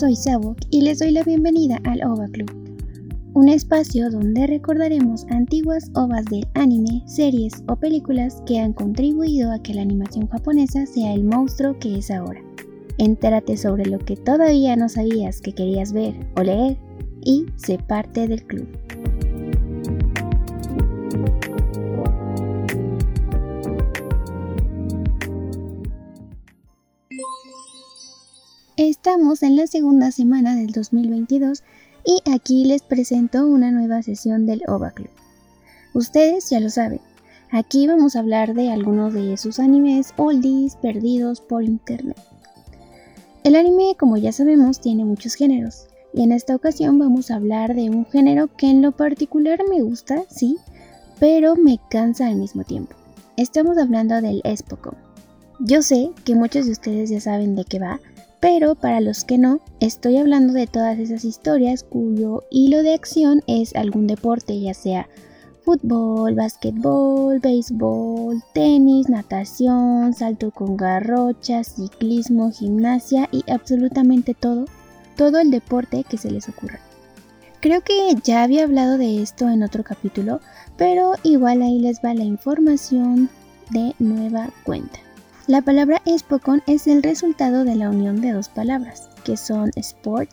soy Sabok y les doy la bienvenida al OVA Club, un espacio donde recordaremos antiguas OVAs del anime, series o películas que han contribuido a que la animación japonesa sea el monstruo que es ahora. Entérate sobre lo que todavía no sabías que querías ver o leer y sé parte del club. Estamos en la segunda semana del 2022 y aquí les presento una nueva sesión del OVA Club. Ustedes ya lo saben, aquí vamos a hablar de algunos de sus animes oldies perdidos por internet. El anime, como ya sabemos, tiene muchos géneros, y en esta ocasión vamos a hablar de un género que en lo particular me gusta, sí, pero me cansa al mismo tiempo. Estamos hablando del Espocom. Yo sé que muchos de ustedes ya saben de qué va, pero para los que no, estoy hablando de todas esas historias cuyo hilo de acción es algún deporte, ya sea fútbol, básquetbol, béisbol, tenis, natación, salto con garrocha, ciclismo, gimnasia y absolutamente todo, todo el deporte que se les ocurra. Creo que ya había hablado de esto en otro capítulo, pero igual ahí les va la información de nueva cuenta. La palabra Espocon es el resultado de la unión de dos palabras, que son sport,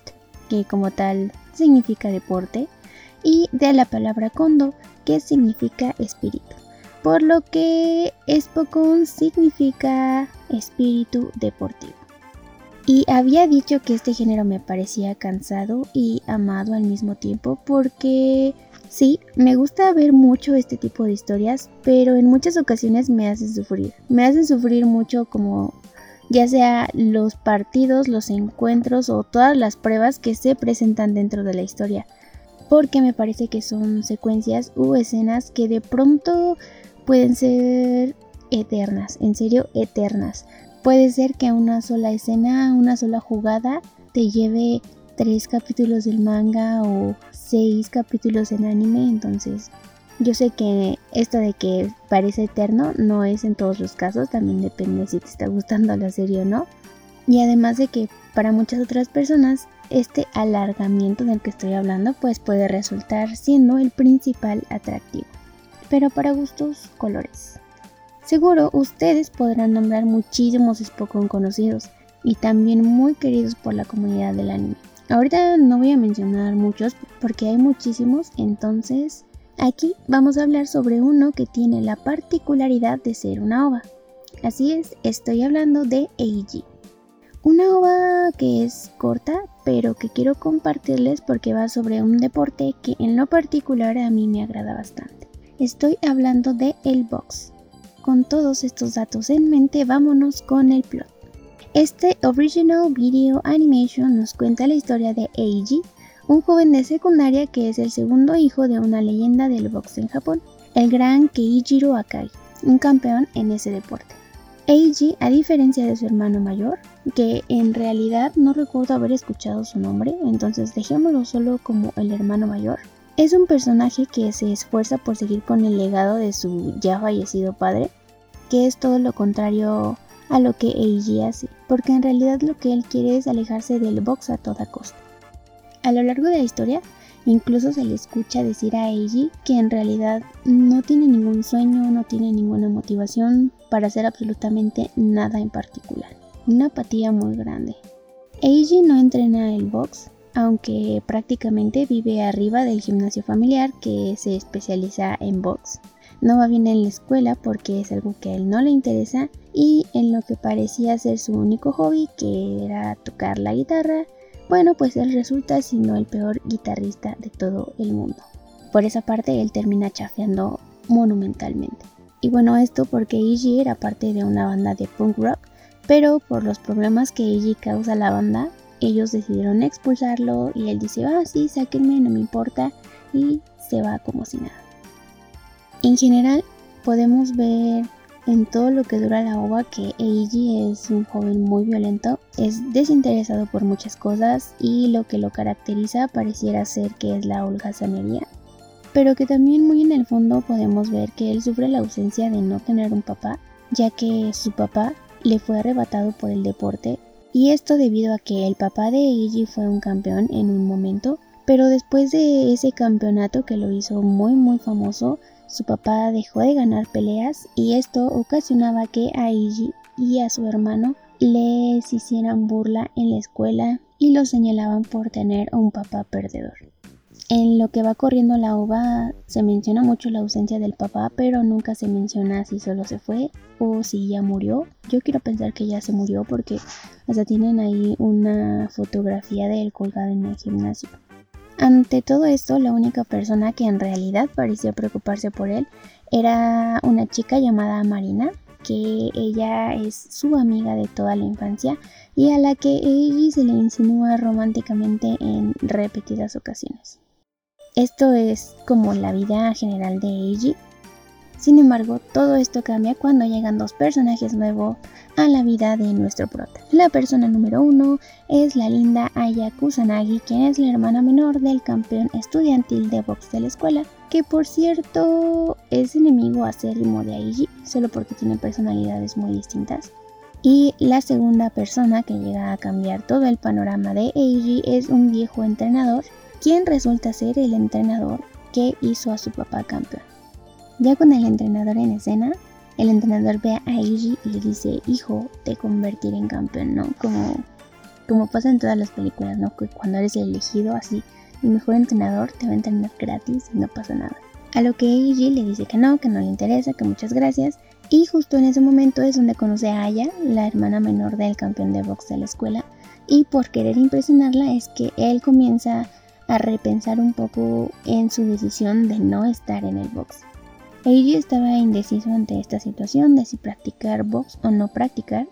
que como tal significa deporte, y de la palabra kondo, que significa espíritu. Por lo que Espocon significa espíritu deportivo. Y había dicho que este género me parecía cansado y amado al mismo tiempo porque Sí, me gusta ver mucho este tipo de historias, pero en muchas ocasiones me hace sufrir. Me hace sufrir mucho como ya sea los partidos, los encuentros o todas las pruebas que se presentan dentro de la historia. Porque me parece que son secuencias u escenas que de pronto pueden ser eternas, en serio eternas. Puede ser que una sola escena, una sola jugada te lleve tres capítulos del manga o seis capítulos en anime, entonces yo sé que esto de que parece eterno no es en todos los casos, también depende si te está gustando la serie o no. Y además de que para muchas otras personas este alargamiento del que estoy hablando pues puede resultar siendo el principal atractivo. Pero para gustos, colores. Seguro ustedes podrán nombrar muchísimos Spokon conocidos y también muy queridos por la comunidad del anime. Ahorita no voy a mencionar muchos porque hay muchísimos, entonces aquí vamos a hablar sobre uno que tiene la particularidad de ser una ova. Así es, estoy hablando de Eiji. Una ova que es corta, pero que quiero compartirles porque va sobre un deporte que en lo particular a mí me agrada bastante. Estoy hablando de el box. Con todos estos datos en mente, vámonos con el plot. Este Original Video Animation nos cuenta la historia de Eiji, un joven de secundaria que es el segundo hijo de una leyenda del box en Japón, el gran Keijiro Akai, un campeón en ese deporte. Eiji, a diferencia de su hermano mayor, que en realidad no recuerdo haber escuchado su nombre, entonces dejémoslo solo como el hermano mayor, es un personaje que se esfuerza por seguir con el legado de su ya fallecido padre, que es todo lo contrario a lo que Eiji hace, porque en realidad lo que él quiere es alejarse del box a toda costa. A lo largo de la historia, incluso se le escucha decir a Eiji que en realidad no tiene ningún sueño, no tiene ninguna motivación para hacer absolutamente nada en particular. Una apatía muy grande. Eiji no entrena el box, aunque prácticamente vive arriba del gimnasio familiar que se especializa en box. No va bien en la escuela porque es algo que a él no le interesa y en lo que parecía ser su único hobby, que era tocar la guitarra, bueno, pues él resulta siendo el peor guitarrista de todo el mundo. Por esa parte él termina chafeando monumentalmente. Y bueno, esto porque Eiji era parte de una banda de punk rock, pero por los problemas que Eiji causa a la banda, ellos decidieron expulsarlo y él dice, ah, sí, sáquenme, no me importa, y se va como si nada. En general, podemos ver en todo lo que dura la ova que Eiji es un joven muy violento, es desinteresado por muchas cosas y lo que lo caracteriza pareciera ser que es la holgazanería, pero que también muy en el fondo podemos ver que él sufre la ausencia de no tener un papá, ya que su papá le fue arrebatado por el deporte Y esto debido a que el papá de Eiji fue un campeón en un momento, pero después de ese campeonato que lo hizo muy muy famoso, su papá dejó de ganar peleas y esto ocasionaba que a Eiji y a su hermano les hicieran burla en la escuela y los señalaban por tener un papá perdedor. En lo que va corriendo la ova se menciona mucho la ausencia del papá, pero nunca se menciona si solo se fue o si ya murió. Yo quiero pensar que ya se murió porque hasta tienen ahí una fotografía de él colgada en el gimnasio. Ante todo esto, la única persona que en realidad parecía preocuparse por él era una chica llamada Marina, que ella es su amiga de toda la infancia y a la que Eiji se le insinúa románticamente en repetidas ocasiones. Esto es como la vida general de Eiji. Sin embargo, todo esto cambia cuando llegan dos personajes nuevos a la vida de nuestro prota. La persona número uno es la linda Aya Kusanagi, quien es la hermana menor del campeón estudiantil de box de la escuela, que por cierto es enemigo acérrimo de Aiji, solo porque tiene personalidades muy distintas. Y la segunda persona que llega a cambiar todo el panorama de Eiji es un viejo entrenador, quien resulta ser el entrenador que hizo a su papá campeón. Ya con el entrenador en escena, el entrenador ve a Eiji y le dice, hijo, te convertiré en campeón, ¿no? Como, como pasa en todas las películas, ¿no? Que cuando eres elegido así, el mejor entrenador te va a entrenar gratis y no pasa nada. A lo que Eiji le dice que no, que no le interesa, que muchas gracias. Y justo en ese momento es donde conoce a Aya, la hermana menor del campeón de box de la escuela. Y por querer impresionarla es que él comienza a repensar un poco en su decisión de no estar en el box. Eiji estaba indeciso ante esta situación de si practicar box o no practicar,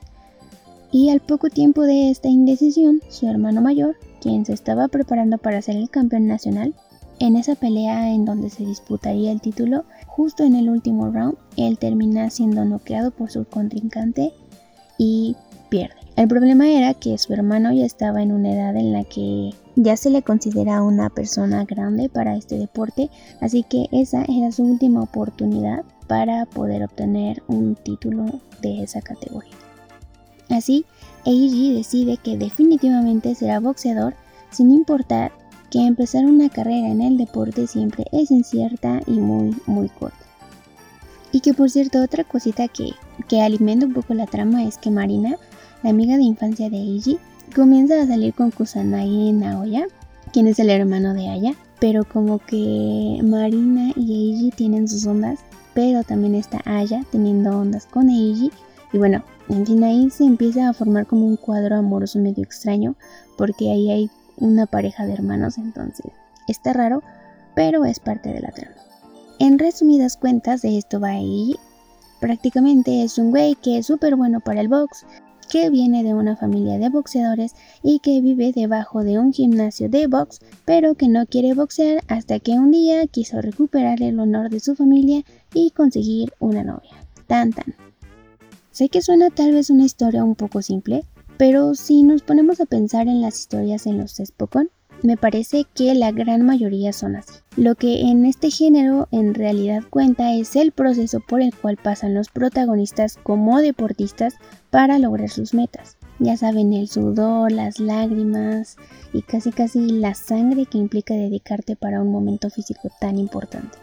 y al poco tiempo de esta indecisión, su hermano mayor, quien se estaba preparando para ser el campeón nacional, en esa pelea en donde se disputaría el título, justo en el último round, él termina siendo noqueado por su contrincante y pierde. El problema era que su hermano ya estaba en una edad en la que ya se le considera una persona grande para este deporte, así que esa era su última oportunidad para poder obtener un título de esa categoría. Así, Eiji decide que definitivamente será boxeador sin importar que empezar una carrera en el deporte siempre es incierta y muy muy corta. Y que por cierto otra cosita que, que alimenta un poco la trama es que Marina, la amiga de infancia de Eiji, comienza a salir con Kusanagi Naoya, quien es el hermano de Aya, pero como que Marina y Eiji tienen sus ondas, pero también está Aya teniendo ondas con Eiji, y bueno, en fin ahí se empieza a formar como un cuadro amoroso medio extraño, porque ahí hay una pareja de hermanos, entonces está raro, pero es parte de la trama. En resumidas cuentas, de esto va Eiji. Prácticamente es un güey que es súper bueno para el box, que viene de una familia de boxeadores y que vive debajo de un gimnasio de box, pero que no quiere boxear hasta que un día quiso recuperar el honor de su familia y conseguir una novia. Tan tan. Sé que suena tal vez una historia un poco simple, pero si nos ponemos a pensar en las historias en los Spokon, me parece que la gran mayoría son así. Lo que en este género en realidad cuenta es el proceso por el cual pasan los protagonistas como deportistas para lograr sus metas. Ya saben, el sudor, las lágrimas y casi casi la sangre que implica dedicarte para un momento físico tan importante.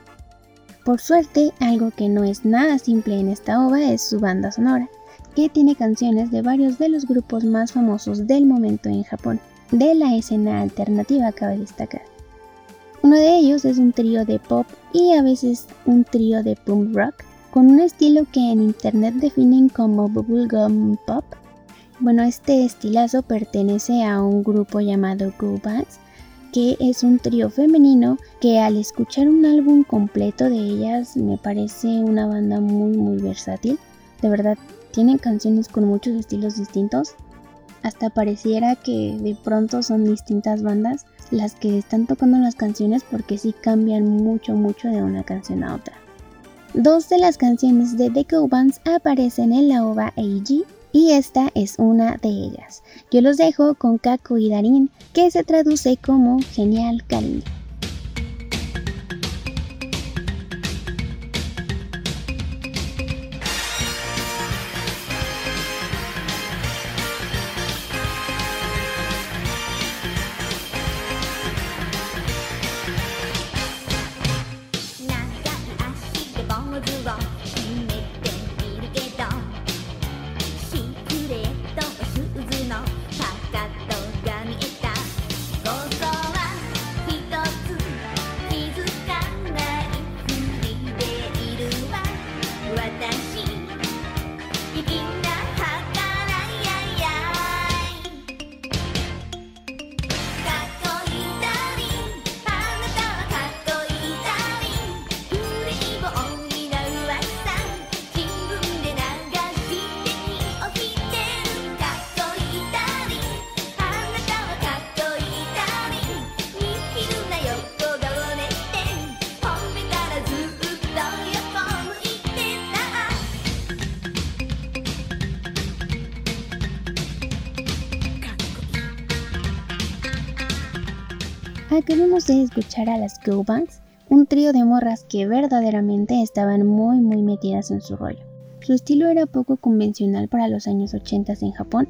Por suerte, algo que no es nada simple en esta obra es su banda sonora, que tiene canciones de varios de los grupos más famosos del momento en Japón de la escena alternativa cabe destacar. Uno de ellos es un trío de pop y a veces un trío de punk rock con un estilo que en internet definen como bubblegum pop. Bueno, este estilazo pertenece a un grupo llamado Go Bands, que es un trío femenino que al escuchar un álbum completo de ellas me parece una banda muy muy versátil. De verdad, tienen canciones con muchos estilos distintos hasta pareciera que de pronto son distintas bandas las que están tocando las canciones porque sí cambian mucho mucho de una canción a otra. Dos de las canciones de The Bands aparecen en la OVA AG y esta es una de ellas. Yo los dejo con Kako y Darin que se traduce como genial cariño. Acabamos de escuchar a las Go Bands, un trío de morras que verdaderamente estaban muy muy metidas en su rollo. Su estilo era poco convencional para los años 80 en Japón,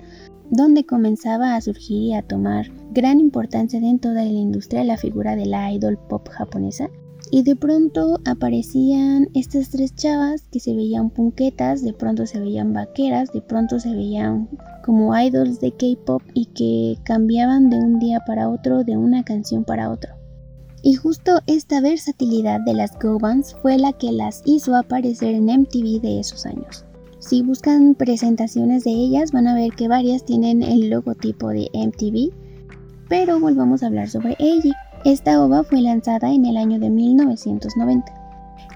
donde comenzaba a surgir y a tomar gran importancia dentro de la industria la figura de la idol pop japonesa. Y de pronto aparecían estas tres chavas que se veían punquetas, de pronto se veían vaqueras, de pronto se veían como idols de K-pop y que cambiaban de un día para otro, de una canción para otro. Y justo esta versatilidad de las Go Bands fue la que las hizo aparecer en MTV de esos años. Si buscan presentaciones de ellas van a ver que varias tienen el logotipo de MTV, pero volvamos a hablar sobre Eiji. Esta ova fue lanzada en el año de 1990,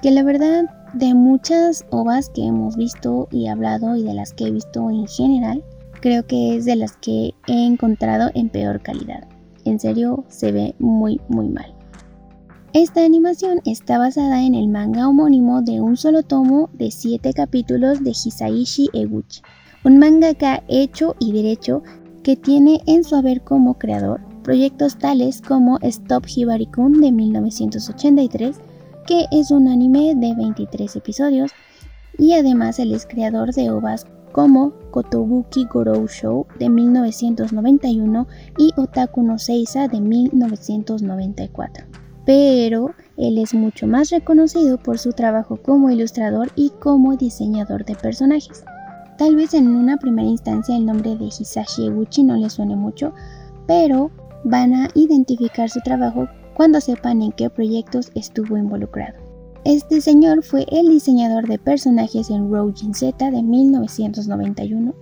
que la verdad de muchas ovas que hemos visto y hablado y de las que he visto en general, creo que es de las que he encontrado en peor calidad. En serio, se ve muy muy mal. Esta animación está basada en el manga homónimo de un solo tomo de 7 capítulos de Hisaishi Eguchi, un mangaka hecho y derecho que tiene en su haber como creador proyectos tales como Stop Hibari-kun de 1983, que es un anime de 23 episodios, y además él es creador de ovas como Kotobuki Gorou Show de 1991 y Otaku no Seiza de 1994 pero él es mucho más reconocido por su trabajo como ilustrador y como diseñador de personajes. Tal vez en una primera instancia el nombre de Hisashi Eguchi no le suene mucho, pero van a identificar su trabajo cuando sepan en qué proyectos estuvo involucrado. Este señor fue el diseñador de personajes en Rojin Z de 1991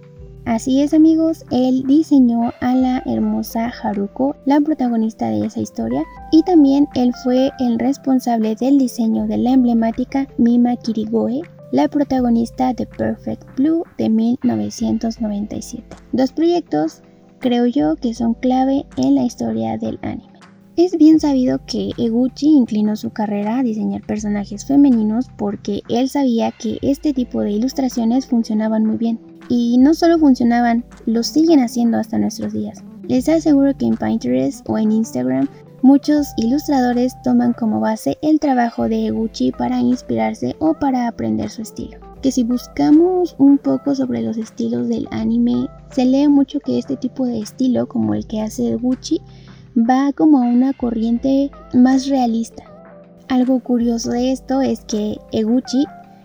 Así es amigos, él diseñó a la hermosa Haruko, la protagonista de esa historia, y también él fue el responsable del diseño de la emblemática Mima Kirigoe, la protagonista de Perfect Blue de 1997. Dos proyectos creo yo que son clave en la historia del anime. Es bien sabido que Eguchi inclinó su carrera a diseñar personajes femeninos porque él sabía que este tipo de ilustraciones funcionaban muy bien y no solo funcionaban, lo siguen haciendo hasta nuestros días. Les aseguro que en Pinterest o en Instagram muchos ilustradores toman como base el trabajo de Eguchi para inspirarse o para aprender su estilo. Que si buscamos un poco sobre los estilos del anime, se lee mucho que este tipo de estilo, como el que hace Eguchi, va como a una corriente más realista. Algo curioso de esto es que Eguchi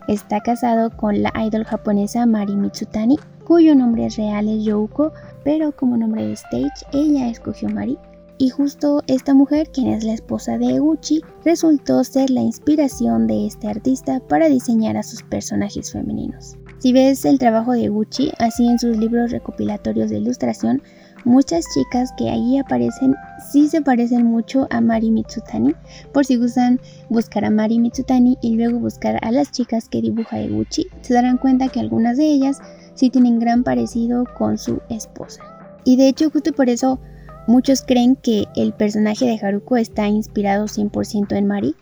Está casado con la idol japonesa Mari Mitsutani, cuyo nombre real es Youko, pero como nombre de stage ella escogió Mari. Y justo esta mujer, quien es la esposa de Eguchi, resultó ser la inspiración de este artista para diseñar a sus personajes femeninos. Si ves el trabajo de Eguchi, así en sus libros recopilatorios de ilustración, Muchas chicas que ahí aparecen sí se parecen mucho a Mari Mitsutani, por si gustan buscar a Mari Mitsutani y luego buscar a las chicas que dibuja Eguchi, se darán cuenta que algunas de ellas sí tienen gran parecido con su esposa. Y de hecho justo por eso muchos creen que el personaje de Haruko está inspirado 100% en Mari.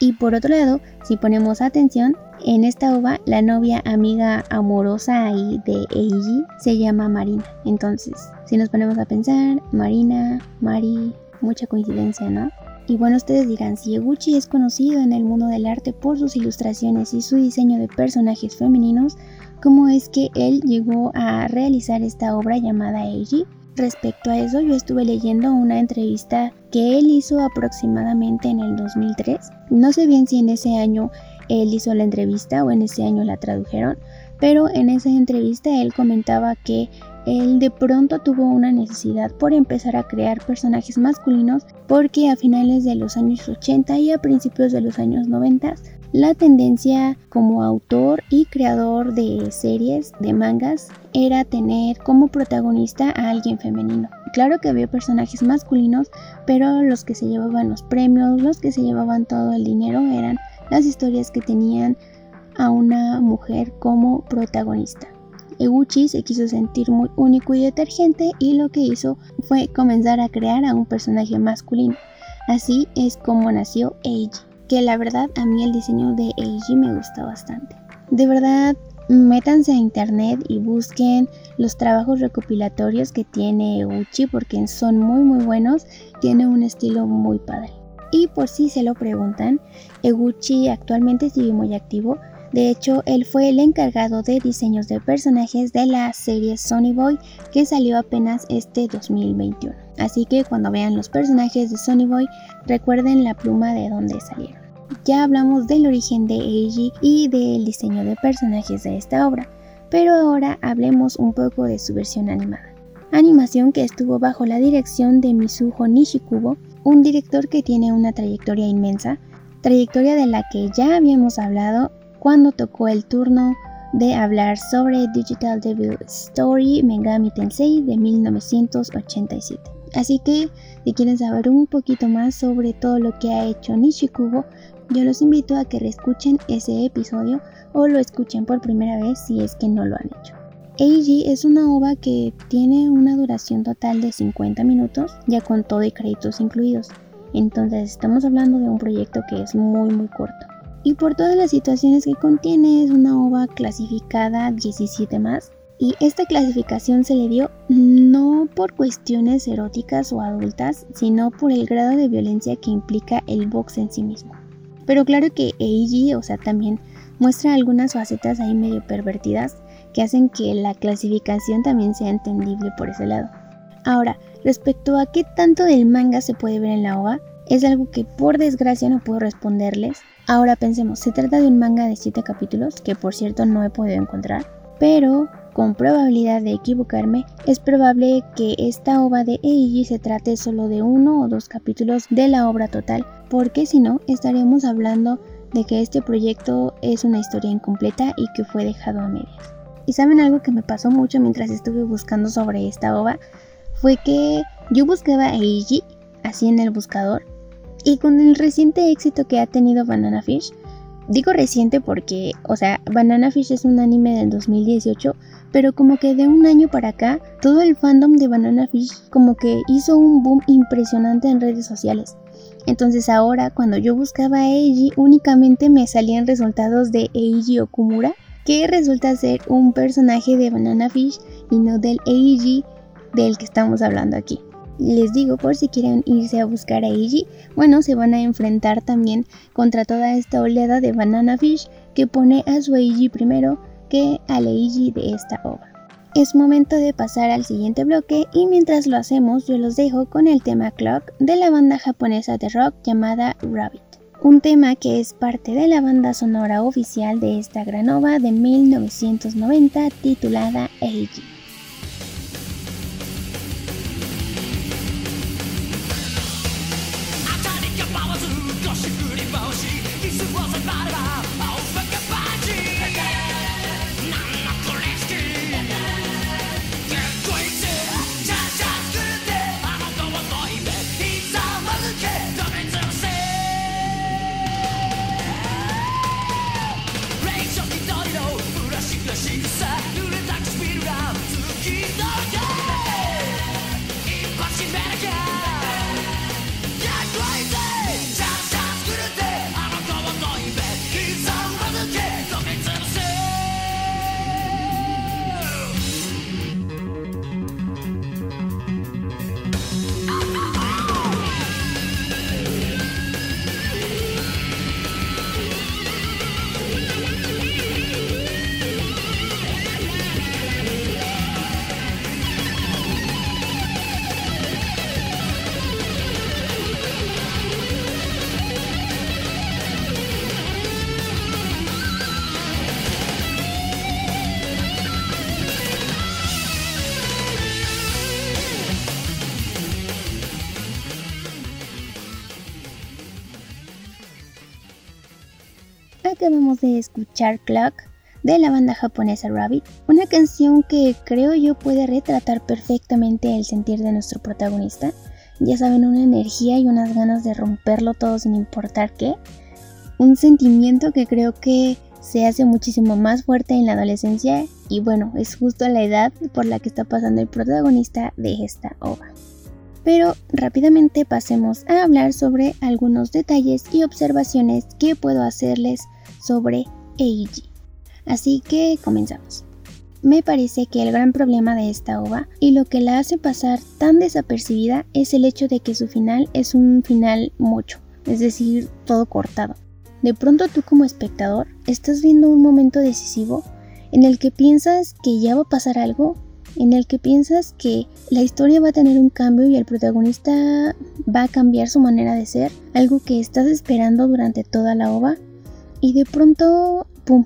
Y por otro lado, si ponemos atención, en esta ova la novia amiga amorosa de Eiji se llama Marina. Entonces, si nos ponemos a pensar, Marina, Mari, mucha coincidencia, ¿no? Y bueno, ustedes dirán, si Eguchi es conocido en el mundo del arte por sus ilustraciones y su diseño de personajes femeninos, ¿cómo es que él llegó a realizar esta obra llamada Eiji? Respecto a eso, yo estuve leyendo una entrevista que él hizo aproximadamente en el 2003. No sé bien si en ese año él hizo la entrevista o en ese año la tradujeron, pero en esa entrevista él comentaba que él de pronto tuvo una necesidad por empezar a crear personajes masculinos porque a finales de los años 80 y a principios de los años 90 la tendencia como autor y creador de series, de mangas, era tener como protagonista a alguien femenino. Claro que había personajes masculinos, pero los que se llevaban los premios, los que se llevaban todo el dinero eran las historias que tenían a una mujer como protagonista. Eguchi se quiso sentir muy único y detergente y lo que hizo fue comenzar a crear a un personaje masculino. Así es como nació Eiji, que la verdad a mí el diseño de Eiji me gusta bastante. De verdad, métanse a internet y busquen los trabajos recopilatorios que tiene Eguchi porque son muy muy buenos, tiene un estilo muy padre. Y por si se lo preguntan, Eguchi actualmente sigue muy activo, de hecho él fue el encargado de diseños de personajes de la serie Sony Boy que salió apenas este 2021. Así que cuando vean los personajes de Sony Boy recuerden la pluma de donde salieron. Ya hablamos del origen de Eiji y del diseño de personajes de esta obra, pero ahora hablemos un poco de su versión animada. Animación que estuvo bajo la dirección de Mizuho Nishikubo, un director que tiene una trayectoria inmensa, trayectoria de la que ya habíamos hablado cuando tocó el turno de hablar sobre Digital Devil Story Megami Tensei de 1987. Así que si quieren saber un poquito más sobre todo lo que ha hecho Nishikubo, yo los invito a que reescuchen ese episodio o lo escuchen por primera vez si es que no lo han hecho. Eiji es una ova que tiene una duración total de 50 minutos, ya con todo y créditos incluidos. Entonces estamos hablando de un proyecto que es muy muy corto. Y por todas las situaciones que contiene es una ova clasificada 17 más. Y esta clasificación se le dio no por cuestiones eróticas o adultas, sino por el grado de violencia que implica el box en sí mismo. Pero claro que Eiji, o sea, también muestra algunas facetas ahí medio pervertidas que hacen que la clasificación también sea entendible por ese lado. Ahora, respecto a qué tanto del manga se puede ver en la OVA, es algo que por desgracia no puedo responderles. Ahora pensemos, se trata de un manga de 7 capítulos, que por cierto no he podido encontrar, pero con probabilidad de equivocarme, es probable que esta ova de Eiji se trate solo de uno o dos capítulos de la obra total, porque si no, estaríamos hablando de que este proyecto es una historia incompleta y que fue dejado a medias. Y saben algo que me pasó mucho mientras estuve buscando sobre esta ova, fue que yo buscaba Eiji así en el buscador y con el reciente éxito que ha tenido Banana Fish, digo reciente porque, o sea, Banana Fish es un anime del 2018, pero como que de un año para acá, todo el fandom de Banana Fish como que hizo un boom impresionante en redes sociales. Entonces ahora cuando yo buscaba a Eiji únicamente me salían resultados de Eiji Okumura, que resulta ser un personaje de Banana Fish y no del Eiji del que estamos hablando aquí. Les digo por si quieren irse a buscar a Eiji, bueno, se van a enfrentar también contra toda esta oleada de Banana Fish que pone a su Eiji primero que Eiji de esta obra. Es momento de pasar al siguiente bloque y mientras lo hacemos yo los dejo con el tema Clock de la banda japonesa de rock llamada Rabbit, un tema que es parte de la banda sonora oficial de esta gran ova de 1990 titulada Eiji. De escuchar Clock de la banda japonesa Rabbit, una canción que creo yo puede retratar perfectamente el sentir de nuestro protagonista. Ya saben, una energía y unas ganas de romperlo todo sin importar qué. Un sentimiento que creo que se hace muchísimo más fuerte en la adolescencia y bueno, es justo la edad por la que está pasando el protagonista de esta obra. Pero rápidamente pasemos a hablar sobre algunos detalles y observaciones que puedo hacerles sobre Eiji. Así que comenzamos. Me parece que el gran problema de esta ova y lo que la hace pasar tan desapercibida es el hecho de que su final es un final mucho, es decir, todo cortado. De pronto tú como espectador estás viendo un momento decisivo en el que piensas que ya va a pasar algo, en el que piensas que la historia va a tener un cambio y el protagonista va a cambiar su manera de ser, algo que estás esperando durante toda la ova, y de pronto, ¡pum!,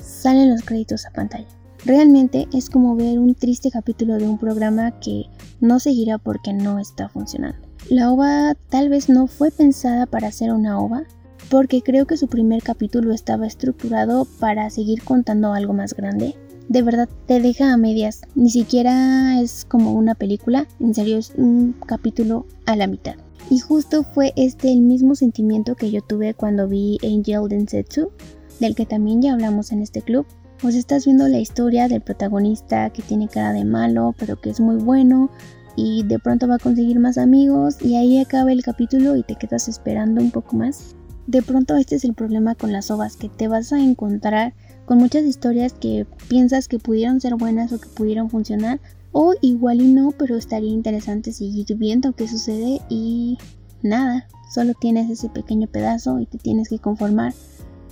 salen los créditos a pantalla. Realmente es como ver un triste capítulo de un programa que no seguirá porque no está funcionando. La ova tal vez no fue pensada para ser una ova, porque creo que su primer capítulo estaba estructurado para seguir contando algo más grande. De verdad te deja a medias, ni siquiera es como una película, en serio es un capítulo a la mitad. Y justo fue este el mismo sentimiento que yo tuve cuando vi Angel Densetsu, del que también ya hablamos en este club, pues estás viendo la historia del protagonista que tiene cara de malo, pero que es muy bueno y de pronto va a conseguir más amigos y ahí acaba el capítulo y te quedas esperando un poco más. De pronto este es el problema con las ovas, que te vas a encontrar con muchas historias que piensas que pudieron ser buenas o que pudieron funcionar, o igual y no, pero estaría interesante seguir viendo qué sucede y nada, solo tienes ese pequeño pedazo y te tienes que conformar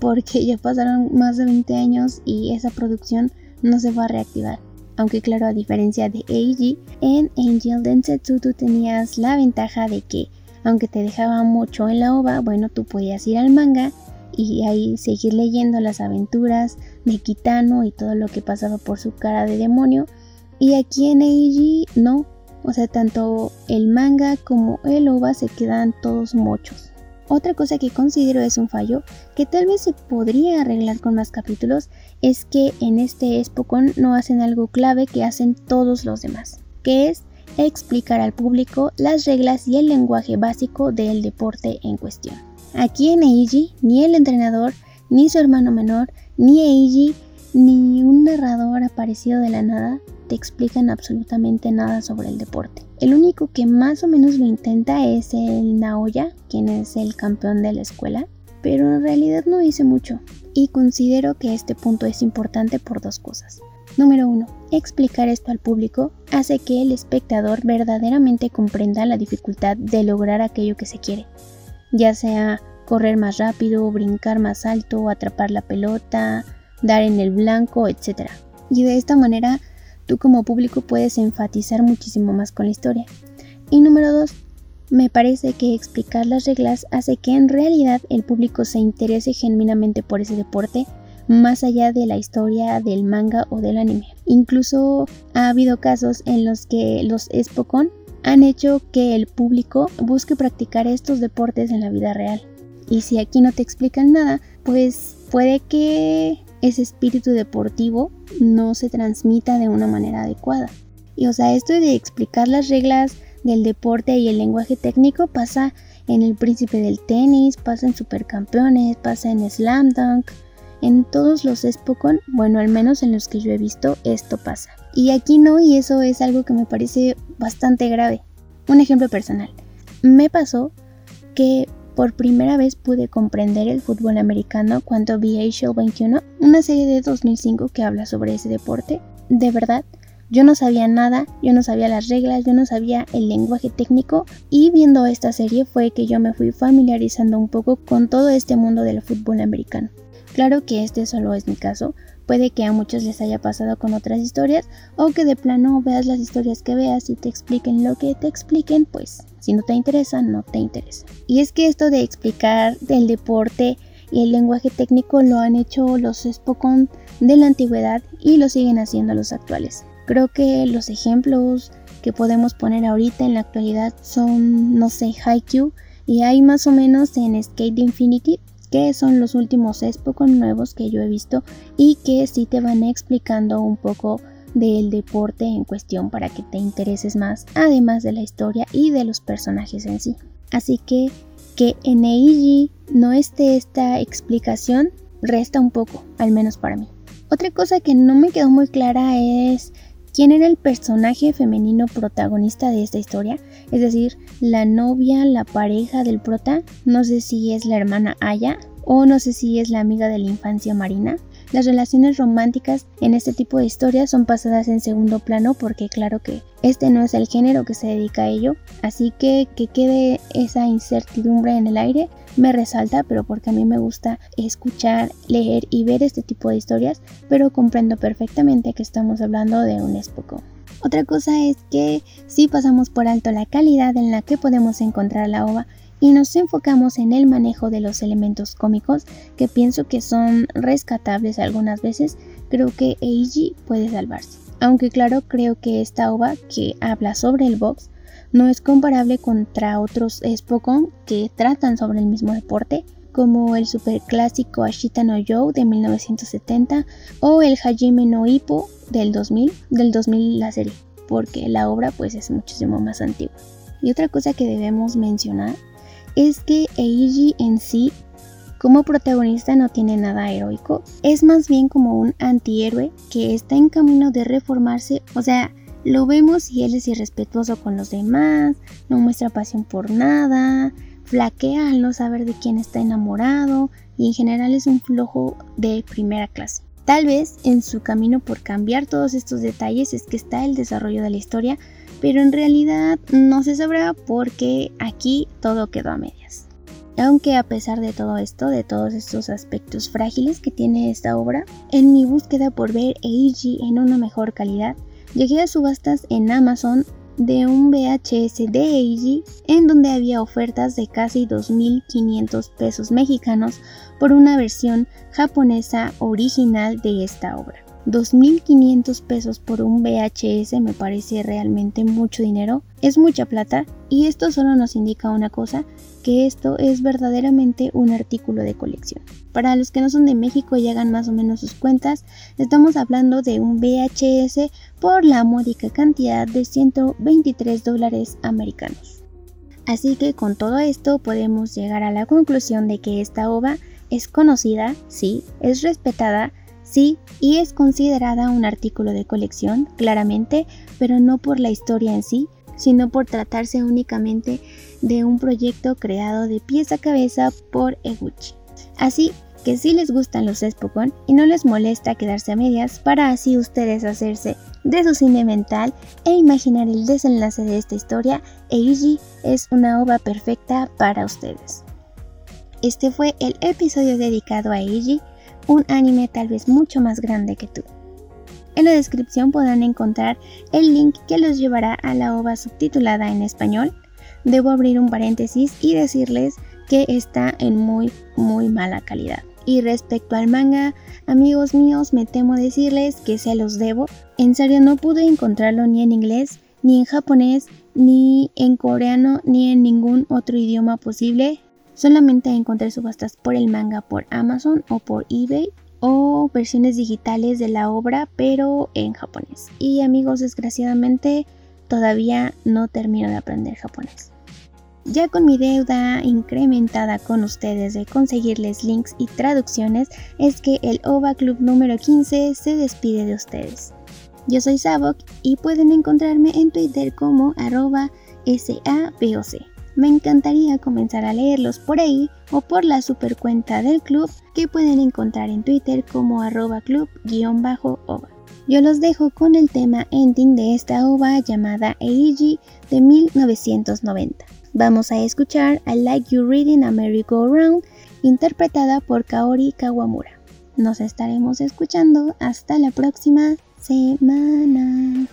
porque ya pasaron más de 20 años y esa producción no se va a reactivar. Aunque claro, a diferencia de Eiji, en Angel Densetsu tú tenías la ventaja de que, aunque te dejaba mucho en la ova, bueno, tú podías ir al manga y ahí seguir leyendo las aventuras de Kitano y todo lo que pasaba por su cara de demonio. Y aquí en Eiji no, o sea, tanto el manga como el ova se quedan todos mochos. Otra cosa que considero es un fallo que tal vez se podría arreglar con más capítulos es que en este Espocon no hacen algo clave que hacen todos los demás, que es explicar al público las reglas y el lenguaje básico del deporte en cuestión. Aquí en Eiji, ni el entrenador, ni su hermano menor, ni Eiji, ni un narrador aparecido de la nada te explican absolutamente nada sobre el deporte. El único que más o menos lo intenta es el Naoya, quien es el campeón de la escuela, pero en realidad no dice mucho. Y considero que este punto es importante por dos cosas. Número uno, explicar esto al público hace que el espectador verdaderamente comprenda la dificultad de lograr aquello que se quiere, ya sea correr más rápido, brincar más alto, atrapar la pelota, dar en el blanco, etc. Y de esta manera tú como público puedes enfatizar muchísimo más con la historia. Y número dos, me parece que explicar las reglas hace que en realidad el público se interese genuinamente por ese deporte más allá de la historia del manga o del anime. Incluso ha habido casos en los que los Spokon han hecho que el público busque practicar estos deportes en la vida real. Y si aquí no te explican nada, pues puede que ese espíritu deportivo no se transmita de una manera adecuada. Y o sea, esto de explicar las reglas del deporte y el lenguaje técnico pasa en el príncipe del tenis, pasa en supercampeones, pasa en slam dunk, en todos los Spokon, bueno, al menos en los que yo he visto, esto pasa. Y aquí no, y eso es algo que me parece bastante grave. Un ejemplo personal. Me pasó que por primera vez pude comprender el fútbol americano cuando vi Asian 21, una serie de 2005 que habla sobre ese deporte. De verdad, yo no sabía nada, yo no sabía las reglas, yo no sabía el lenguaje técnico y viendo esta serie fue que yo me fui familiarizando un poco con todo este mundo del fútbol americano. Claro que este solo es mi caso, puede que a muchos les haya pasado con otras historias o que de plano veas las historias que veas y te expliquen lo que te expliquen, pues si no te interesa, no te interesa. Y es que esto de explicar del deporte y el lenguaje técnico lo han hecho los Spokon de la antigüedad y lo siguen haciendo los actuales. Creo que los ejemplos que podemos poner ahorita en la actualidad son, no sé, Haikyuu y hay más o menos en Skate Infinity que son los últimos Spokon nuevos que yo he visto y que sí te van explicando un poco del deporte en cuestión para que te intereses más, además de la historia y de los personajes en sí. Así que que en Eiji no esté esta explicación resta un poco, al menos para mí. Otra cosa que no me quedó muy clara es quién era el personaje femenino protagonista de esta historia, es decir, la novia, la pareja del prota, no sé si es la hermana Aya o no sé si es la amiga de la infancia Marina. Las relaciones románticas en este tipo de historias son pasadas en segundo plano porque claro que este no es el género que se dedica a ello, así que que quede esa incertidumbre en el aire me resalta, pero porque a mí me gusta escuchar, leer y ver este tipo de historias, pero comprendo perfectamente que estamos hablando de un espocón. Otra cosa es que si pasamos por alto la calidad en la que podemos encontrar la ova y nos enfocamos en el manejo de los elementos cómicos que pienso que son rescatables algunas veces, creo que Eiji puede salvarse. Aunque claro, creo que esta ova que habla sobre el box no es comparable contra otros Spokon que tratan sobre el mismo deporte, como el superclásico Ashita no Yo de 1970 o el Hajime no Ippo del 2000, del 2000 la serie, porque la obra pues es muchísimo más antigua. Y otra cosa que debemos mencionar es que Eiji en sí como protagonista no tiene nada heroico, es más bien como un antihéroe que está en camino de reformarse, o sea, lo vemos y él es irrespetuoso con los demás, no muestra pasión por nada, flaquea al no saber de quién está enamorado y en general es un flojo de primera clase. Tal vez en su camino por cambiar todos estos detalles es que está el desarrollo de la historia, pero en realidad no se sabrá porque aquí todo quedó a medias. Aunque a pesar de todo esto, de todos estos aspectos frágiles que tiene esta obra, en mi búsqueda por ver Eiji en una mejor calidad, llegué a subastas en Amazon de un VHS de Eiji en donde había ofertas de casi 2.500 pesos mexicanos por una versión japonesa original de esta obra. 2.500 pesos por un VHS me parece realmente mucho dinero, es mucha plata y esto solo nos indica una cosa, que esto es verdaderamente un artículo de colección. Para los que no son de México y hagan más o menos sus cuentas, estamos hablando de un VHS por la módica cantidad de 123 dólares americanos. Así que con todo esto podemos llegar a la conclusión de que esta ova es conocida, sí, es respetada, Sí, y es considerada un artículo de colección, claramente, pero no por la historia en sí, sino por tratarse únicamente de un proyecto creado de pies a cabeza por Eguchi. Así que si les gustan los Spokon y no les molesta quedarse a medias para así ustedes hacerse de su cine mental e imaginar el desenlace de esta historia, Eiji es una obra perfecta para ustedes. Este fue el episodio dedicado a Eiji un anime tal vez mucho más grande que tú. En la descripción podrán encontrar el link que los llevará a la ova subtitulada en español. Debo abrir un paréntesis y decirles que está en muy muy mala calidad. Y respecto al manga, amigos míos, me temo decirles que se los debo. En serio no pude encontrarlo ni en inglés, ni en japonés, ni en coreano, ni en ningún otro idioma posible. Solamente encontré subastas por el manga por Amazon o por eBay o versiones digitales de la obra pero en japonés. Y amigos, desgraciadamente todavía no termino de aprender japonés. Ya con mi deuda incrementada con ustedes de conseguirles links y traducciones, es que el OVA Club número 15 se despide de ustedes. Yo soy Sabok y pueden encontrarme en Twitter como arroba SABOC. Me encantaría comenzar a leerlos por ahí o por la super cuenta del club que pueden encontrar en Twitter como arroba club-ova. Yo los dejo con el tema ending de esta ova llamada Eiji de 1990. Vamos a escuchar I Like You Reading a Merry Go Round interpretada por Kaori Kawamura. Nos estaremos escuchando hasta la próxima semana.